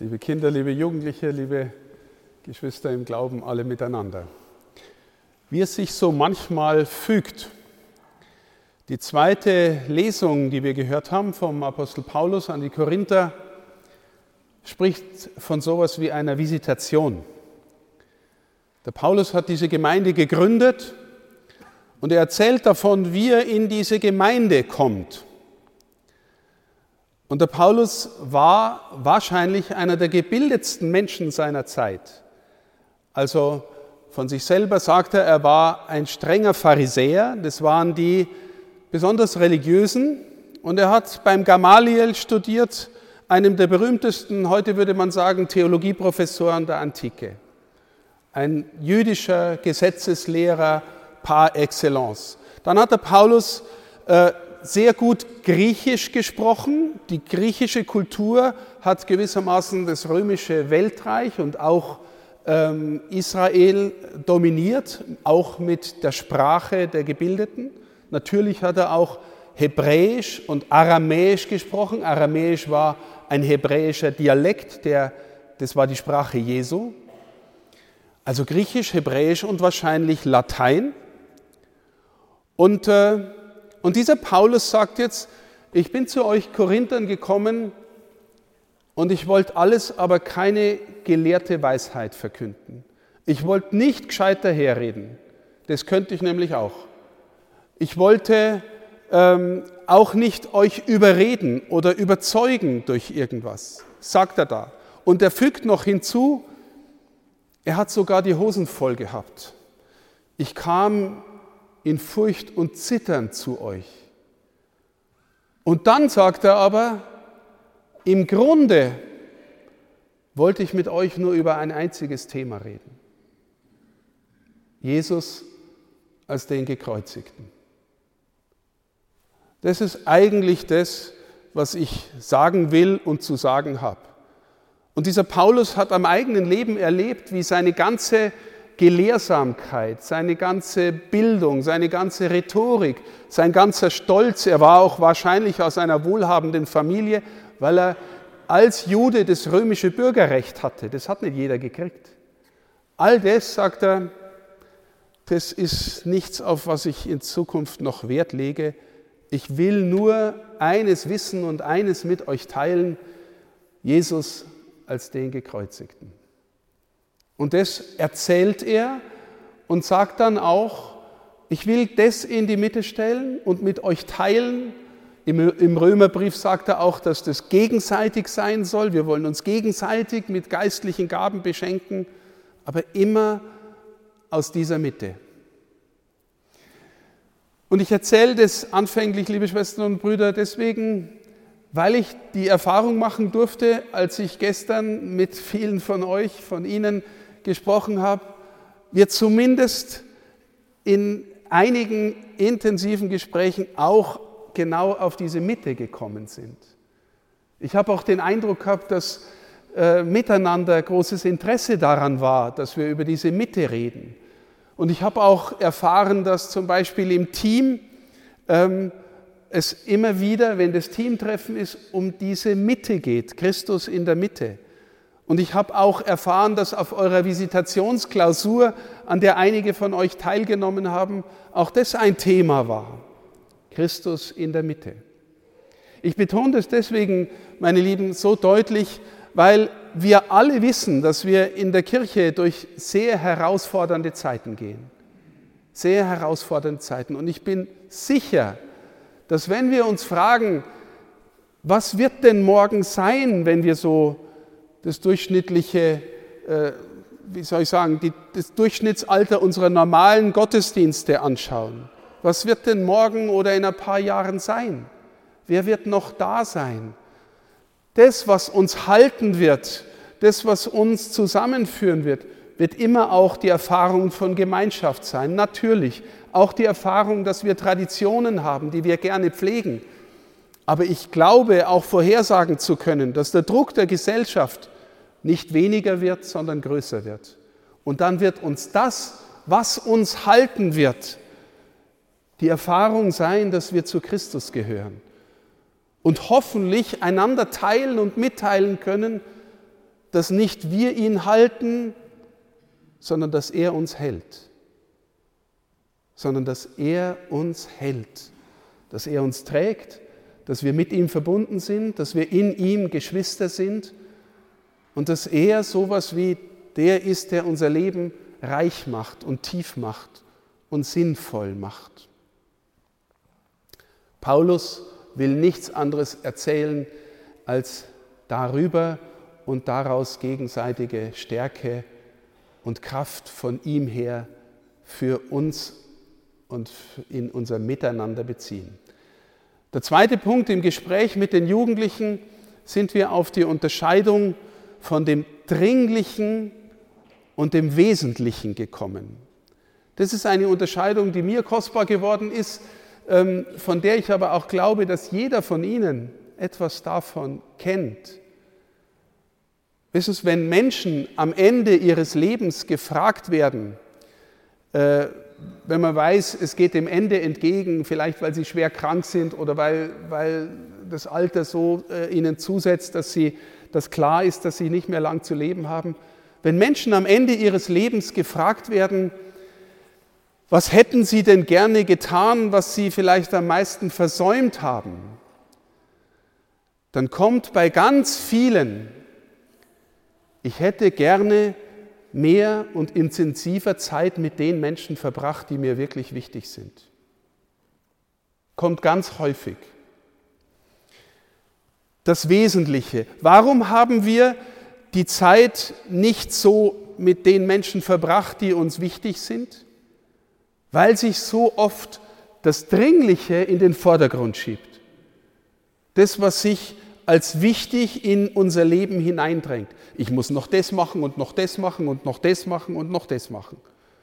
liebe Kinder, liebe Jugendliche, liebe Geschwister im Glauben, alle miteinander. Wie es sich so manchmal fügt. Die zweite Lesung, die wir gehört haben vom Apostel Paulus an die Korinther, spricht von sowas wie einer Visitation. Der Paulus hat diese Gemeinde gegründet und er erzählt davon, wie er in diese Gemeinde kommt. Und der Paulus war wahrscheinlich einer der gebildetsten Menschen seiner Zeit. Also von sich selber sagt er, er war ein strenger Pharisäer, das waren die besonders religiösen. Und er hat beim Gamaliel studiert, einem der berühmtesten, heute würde man sagen, Theologieprofessoren der Antike. Ein jüdischer Gesetzeslehrer par excellence. Dann hat der Paulus äh, sehr gut Griechisch gesprochen. Die griechische Kultur hat gewissermaßen das römische Weltreich und auch ähm, Israel dominiert, auch mit der Sprache der Gebildeten. Natürlich hat er auch Hebräisch und Aramäisch gesprochen. Aramäisch war ein hebräischer Dialekt, der, das war die Sprache Jesu. Also Griechisch, Hebräisch und wahrscheinlich Latein. Und, äh, und dieser Paulus sagt jetzt, ich bin zu euch Korinthern gekommen, und ich wollte alles, aber keine gelehrte Weisheit verkünden. Ich wollte nicht gescheit daherreden. Das könnte ich nämlich auch. Ich wollte ähm, auch nicht euch überreden oder überzeugen durch irgendwas, sagt er da. Und er fügt noch hinzu, er hat sogar die Hosen voll gehabt. Ich kam in Furcht und Zittern zu euch. Und dann sagt er aber, im Grunde wollte ich mit euch nur über ein einziges Thema reden. Jesus als den Gekreuzigten. Das ist eigentlich das, was ich sagen will und zu sagen habe. Und dieser Paulus hat am eigenen Leben erlebt, wie seine ganze Gelehrsamkeit, seine ganze Bildung, seine ganze Rhetorik, sein ganzer Stolz, er war auch wahrscheinlich aus einer wohlhabenden Familie, weil er als Jude das römische Bürgerrecht hatte. Das hat nicht jeder gekriegt. All das, sagt er, das ist nichts, auf was ich in Zukunft noch Wert lege. Ich will nur eines wissen und eines mit euch teilen, Jesus als den Gekreuzigten. Und das erzählt er und sagt dann auch, ich will das in die Mitte stellen und mit euch teilen, im Römerbrief sagt er auch, dass das gegenseitig sein soll. Wir wollen uns gegenseitig mit geistlichen Gaben beschenken, aber immer aus dieser Mitte. Und ich erzähle das anfänglich, liebe Schwestern und Brüder, deswegen, weil ich die Erfahrung machen durfte, als ich gestern mit vielen von euch, von Ihnen gesprochen habe, wir zumindest in einigen intensiven Gesprächen auch genau auf diese Mitte gekommen sind. Ich habe auch den Eindruck gehabt, dass äh, miteinander großes Interesse daran war, dass wir über diese Mitte reden. Und ich habe auch erfahren, dass zum Beispiel im Team ähm, es immer wieder, wenn das Teamtreffen ist, um diese Mitte geht, Christus in der Mitte. Und ich habe auch erfahren, dass auf eurer Visitationsklausur, an der einige von euch teilgenommen haben, auch das ein Thema war. Christus in der Mitte. Ich betone das deswegen, meine Lieben, so deutlich, weil wir alle wissen, dass wir in der Kirche durch sehr herausfordernde Zeiten gehen. Sehr herausfordernde Zeiten. Und ich bin sicher, dass wenn wir uns fragen, was wird denn morgen sein, wenn wir so das durchschnittliche, äh, wie soll ich sagen, die, das Durchschnittsalter unserer normalen Gottesdienste anschauen, was wird denn morgen oder in ein paar Jahren sein? Wer wird noch da sein? Das, was uns halten wird, das, was uns zusammenführen wird, wird immer auch die Erfahrung von Gemeinschaft sein. Natürlich auch die Erfahrung, dass wir Traditionen haben, die wir gerne pflegen. Aber ich glaube auch vorhersagen zu können, dass der Druck der Gesellschaft nicht weniger wird, sondern größer wird. Und dann wird uns das, was uns halten wird, die Erfahrung sein, dass wir zu Christus gehören und hoffentlich einander teilen und mitteilen können, dass nicht wir ihn halten, sondern dass er uns hält. Sondern dass er uns hält, dass er uns trägt, dass wir mit ihm verbunden sind, dass wir in ihm Geschwister sind und dass er sowas wie der ist, der unser Leben reich macht und tief macht und sinnvoll macht. Paulus will nichts anderes erzählen als darüber und daraus gegenseitige Stärke und Kraft von ihm her für uns und in unser Miteinander beziehen. Der zweite Punkt im Gespräch mit den Jugendlichen sind wir auf die Unterscheidung von dem Dringlichen und dem Wesentlichen gekommen. Das ist eine Unterscheidung, die mir kostbar geworden ist, ähm, von der ich aber auch glaube, dass jeder von Ihnen etwas davon kennt. Wissen Sie, wenn Menschen am Ende ihres Lebens gefragt werden, äh, wenn man weiß, es geht dem Ende entgegen, vielleicht weil sie schwer krank sind oder weil, weil das Alter so äh, ihnen zusetzt, dass, sie, dass klar ist, dass sie nicht mehr lang zu leben haben. Wenn Menschen am Ende ihres Lebens gefragt werden, was hätten sie denn gerne getan, was sie vielleicht am meisten versäumt haben, dann kommt bei ganz vielen ich hätte gerne mehr und intensiver Zeit mit den Menschen verbracht, die mir wirklich wichtig sind. Kommt ganz häufig. Das Wesentliche. Warum haben wir die Zeit nicht so mit den Menschen verbracht, die uns wichtig sind? Weil sich so oft das Dringliche in den Vordergrund schiebt. Das, was sich als wichtig in unser Leben hineindrängt. Ich muss noch das machen und noch das machen und noch das machen und noch das machen.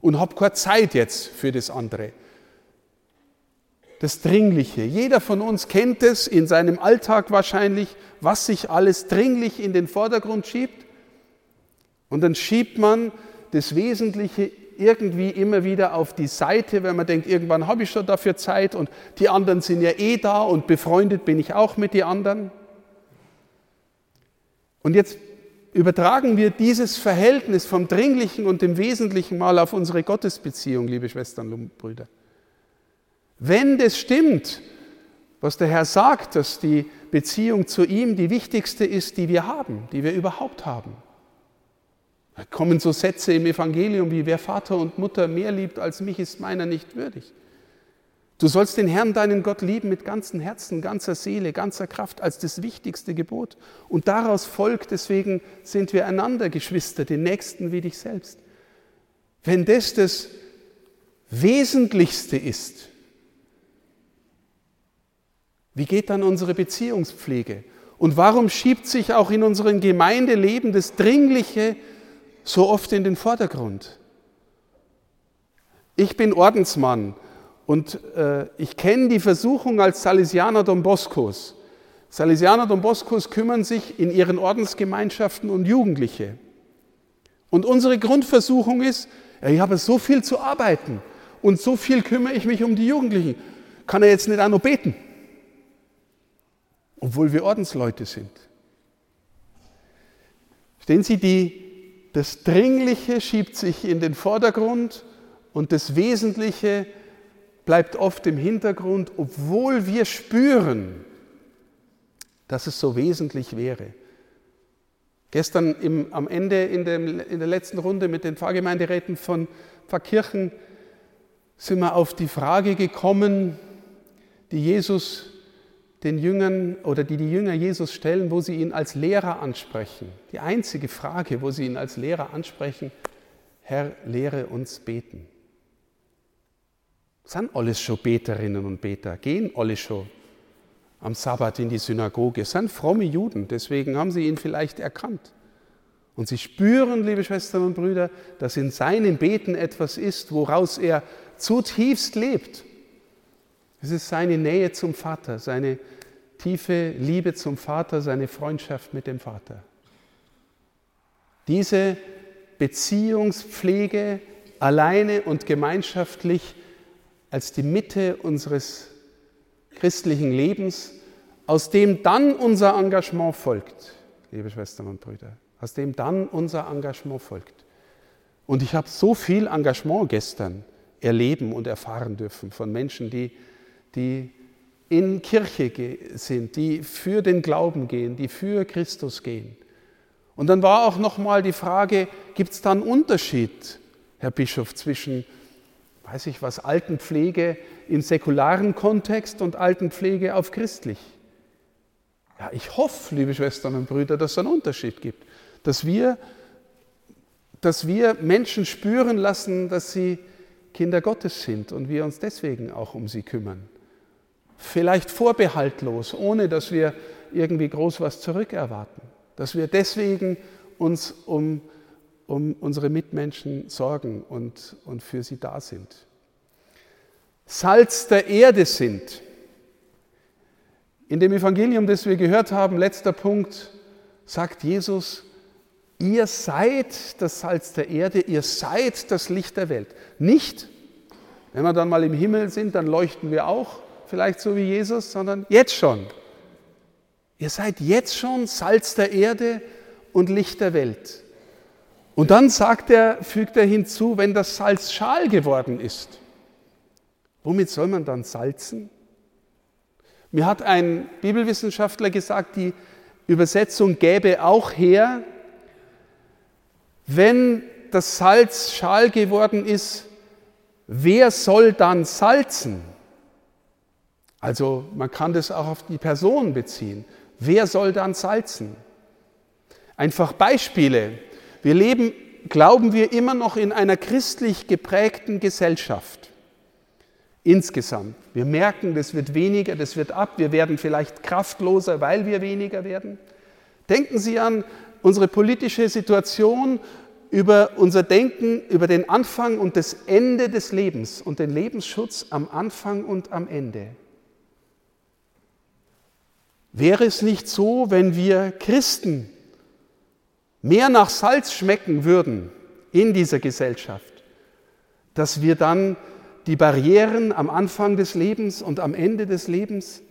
Und habe keine Zeit jetzt für das andere. Das Dringliche. Jeder von uns kennt es in seinem Alltag wahrscheinlich, was sich alles dringlich in den Vordergrund schiebt. Und dann schiebt man das Wesentliche irgendwie immer wieder auf die Seite, wenn man denkt, irgendwann habe ich schon dafür Zeit und die anderen sind ja eh da und befreundet bin ich auch mit den anderen. Und jetzt übertragen wir dieses Verhältnis vom Dringlichen und dem Wesentlichen mal auf unsere Gottesbeziehung, liebe Schwestern und Brüder. Wenn das stimmt, was der Herr sagt, dass die Beziehung zu ihm die wichtigste ist, die wir haben, die wir überhaupt haben. Da kommen so Sätze im Evangelium wie, wer Vater und Mutter mehr liebt als mich, ist meiner nicht würdig. Du sollst den Herrn, deinen Gott, lieben mit ganzem Herzen, ganzer Seele, ganzer Kraft als das wichtigste Gebot. Und daraus folgt, deswegen sind wir einander Geschwister, den Nächsten wie dich selbst. Wenn das das Wesentlichste ist, wie geht dann unsere Beziehungspflege? Und warum schiebt sich auch in unserem Gemeindeleben das Dringliche so oft in den Vordergrund? Ich bin Ordensmann und äh, ich kenne die Versuchung als Salesianer Don Boscos. Salesianer Don Boscos kümmern sich in ihren Ordensgemeinschaften um Jugendliche. Und unsere Grundversuchung ist, ja, ich habe so viel zu arbeiten und so viel kümmere ich mich um die Jugendlichen. Kann er jetzt nicht auch noch beten? Obwohl wir Ordensleute sind. Stehen Sie, die, das Dringliche schiebt sich in den Vordergrund und das Wesentliche bleibt oft im Hintergrund, obwohl wir spüren, dass es so wesentlich wäre. Gestern im, am Ende in, dem, in der letzten Runde mit den Pfarrgemeinderäten von Pfarrkirchen sind wir auf die Frage gekommen, die Jesus den Jüngern oder die die Jünger Jesus stellen, wo sie ihn als Lehrer ansprechen. Die einzige Frage, wo sie ihn als Lehrer ansprechen, Herr, lehre uns beten sind alles schon Beterinnen und Beter, gehen alle schon am Sabbat in die Synagoge, sind fromme Juden, deswegen haben sie ihn vielleicht erkannt. Und sie spüren, liebe Schwestern und Brüder, dass in seinem Beten etwas ist, woraus er zutiefst lebt. Es ist seine Nähe zum Vater, seine tiefe Liebe zum Vater, seine Freundschaft mit dem Vater. Diese Beziehungspflege alleine und gemeinschaftlich als die Mitte unseres christlichen Lebens, aus dem dann unser Engagement folgt, liebe Schwestern und Brüder. aus dem dann unser Engagement folgt. Und ich habe so viel Engagement gestern erleben und erfahren dürfen von Menschen, die, die in Kirche sind, die für den Glauben gehen, die für Christus gehen. Und dann war auch noch mal die Frage, gibt es da einen Unterschied, Herr Bischof, zwischen, weiß ich was, Altenpflege im säkularen Kontext und Altenpflege auf christlich? Ja, ich hoffe, liebe Schwestern und Brüder, dass es einen Unterschied gibt, dass wir, dass wir Menschen spüren lassen, dass sie Kinder Gottes sind und wir uns deswegen auch um sie kümmern. Vielleicht vorbehaltlos, ohne dass wir irgendwie groß was zurückerwarten. Dass wir deswegen uns um, um unsere Mitmenschen sorgen und, und für sie da sind. Salz der Erde sind. In dem Evangelium, das wir gehört haben, letzter Punkt, sagt Jesus, ihr seid das Salz der Erde, ihr seid das Licht der Welt. Nicht, wenn wir dann mal im Himmel sind, dann leuchten wir auch, vielleicht so wie Jesus, sondern jetzt schon. Ihr seid jetzt schon Salz der Erde und Licht der Welt. Und dann sagt er, fügt er hinzu, wenn das Salz schal geworden ist, womit soll man dann salzen? Mir hat ein Bibelwissenschaftler gesagt, die Übersetzung gäbe auch her, wenn das Salz schal geworden ist, wer soll dann salzen? Also man kann das auch auf die Person beziehen. Wer soll dann salzen? Einfach Beispiele. Wir leben, glauben wir, immer noch in einer christlich geprägten Gesellschaft. Insgesamt. Wir merken, das wird weniger, das wird ab. Wir werden vielleicht kraftloser, weil wir weniger werden. Denken Sie an unsere politische Situation, über unser Denken, über den Anfang und das Ende des Lebens und den Lebensschutz am Anfang und am Ende. Wäre es nicht so, wenn wir Christen mehr nach Salz schmecken würden in dieser Gesellschaft, dass wir dann die Barrieren am Anfang des Lebens und am Ende des Lebens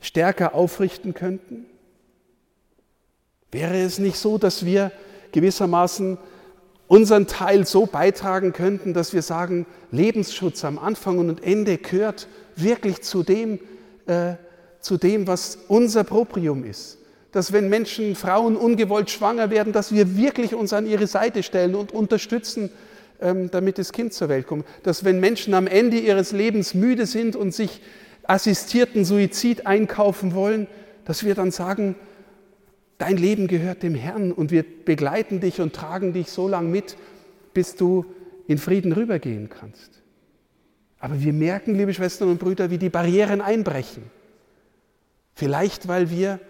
stärker aufrichten könnten? Wäre es nicht so, dass wir gewissermaßen unseren Teil so beitragen könnten, dass wir sagen, Lebensschutz am Anfang und Ende gehört wirklich zu dem, äh, zu dem, was unser Proprium ist. Dass wenn Menschen, Frauen ungewollt schwanger werden, dass wir wirklich uns an ihre Seite stellen und unterstützen, ähm, damit das Kind zur Welt kommt. Dass wenn Menschen am Ende ihres Lebens müde sind und sich assistierten Suizid einkaufen wollen, dass wir dann sagen, dein Leben gehört dem Herrn und wir begleiten dich und tragen dich so lange mit, bis du in Frieden rübergehen kannst. Aber wir merken, liebe Schwestern und Brüder, wie die Barrieren einbrechen. Vielleicht, weil wir,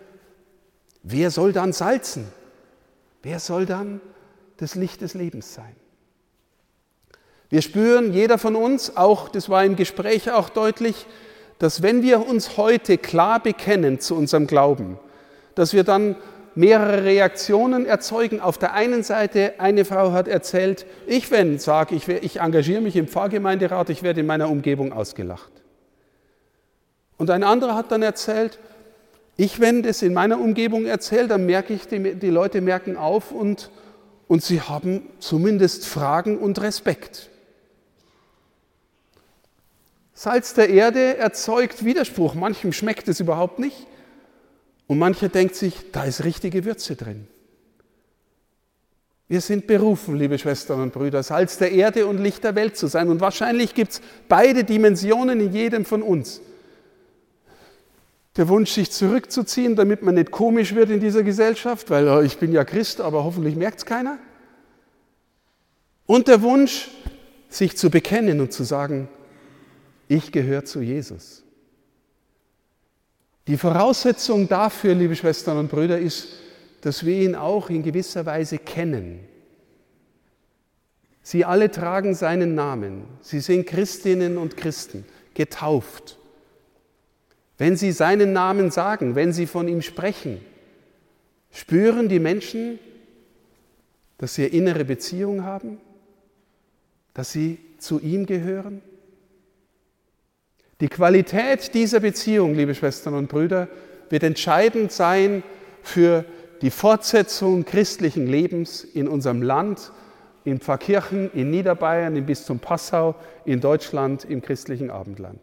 wer soll dann salzen? Wer soll dann das Licht des Lebens sein? Wir spüren, jeder von uns, auch das war im Gespräch auch deutlich, dass wenn wir uns heute klar bekennen zu unserem Glauben, dass wir dann mehrere Reaktionen erzeugen. Auf der einen Seite, eine Frau hat erzählt, ich wenn sage, ich, ich engagiere mich im Pfarrgemeinderat, ich werde in meiner Umgebung ausgelacht. Und ein anderer hat dann erzählt, ich, wenn das in meiner Umgebung erzähle, dann merke ich, die, die Leute merken auf und, und sie haben zumindest Fragen und Respekt. Salz der Erde erzeugt Widerspruch. Manchem schmeckt es überhaupt nicht. Und mancher denkt sich, da ist richtige Würze drin. Wir sind berufen, liebe Schwestern und Brüder, Salz der Erde und Licht der Welt zu sein. Und wahrscheinlich gibt es beide Dimensionen in jedem von uns der Wunsch, sich zurückzuziehen, damit man nicht komisch wird in dieser Gesellschaft, weil oh, ich bin ja Christ, aber hoffentlich merkt es keiner. Und der Wunsch, sich zu bekennen und zu sagen, ich gehöre zu Jesus. Die Voraussetzung dafür, liebe Schwestern und Brüder, ist, dass wir ihn auch in gewisser Weise kennen. Sie alle tragen seinen Namen. Sie sind Christinnen und Christen, getauft. Wenn sie seinen Namen sagen, wenn sie von ihm sprechen, spüren die Menschen, dass sie innere Beziehung haben, dass sie zu ihm gehören. Die Qualität dieser Beziehung, liebe Schwestern und Brüder, wird entscheidend sein für die Fortsetzung christlichen Lebens in unserem Land, in Pfarrkirchen, in Niederbayern, in Bistum Passau, in Deutschland, im christlichen Abendland.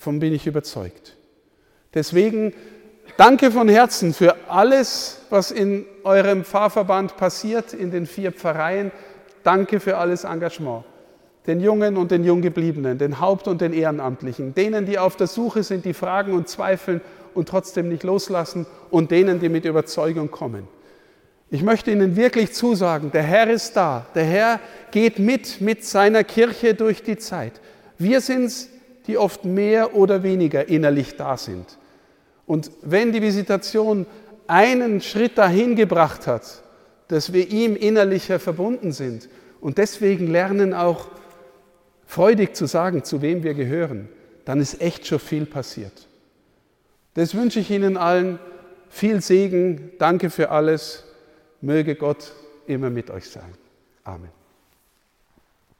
Von bin ich überzeugt. Deswegen danke von Herzen für alles, was in eurem Pfarrverband passiert, in den vier Pfarreien. Danke für alles Engagement. Den Jungen und den Junggebliebenen, den Haupt- und den Ehrenamtlichen, denen, die auf der Suche sind, die fragen und zweifeln und trotzdem nicht loslassen und denen, die mit Überzeugung kommen. Ich möchte Ihnen wirklich zusagen, der Herr ist da. Der Herr geht mit mit seiner Kirche durch die Zeit. Wir sind die oft mehr oder weniger innerlich da sind. Und wenn die Visitation einen Schritt dahin gebracht hat, dass wir ihm innerlicher verbunden sind und deswegen lernen auch freudig zu sagen, zu wem wir gehören, dann ist echt schon viel passiert. Das wünsche ich Ihnen allen. Viel Segen. Danke für alles. Möge Gott immer mit euch sein. Amen.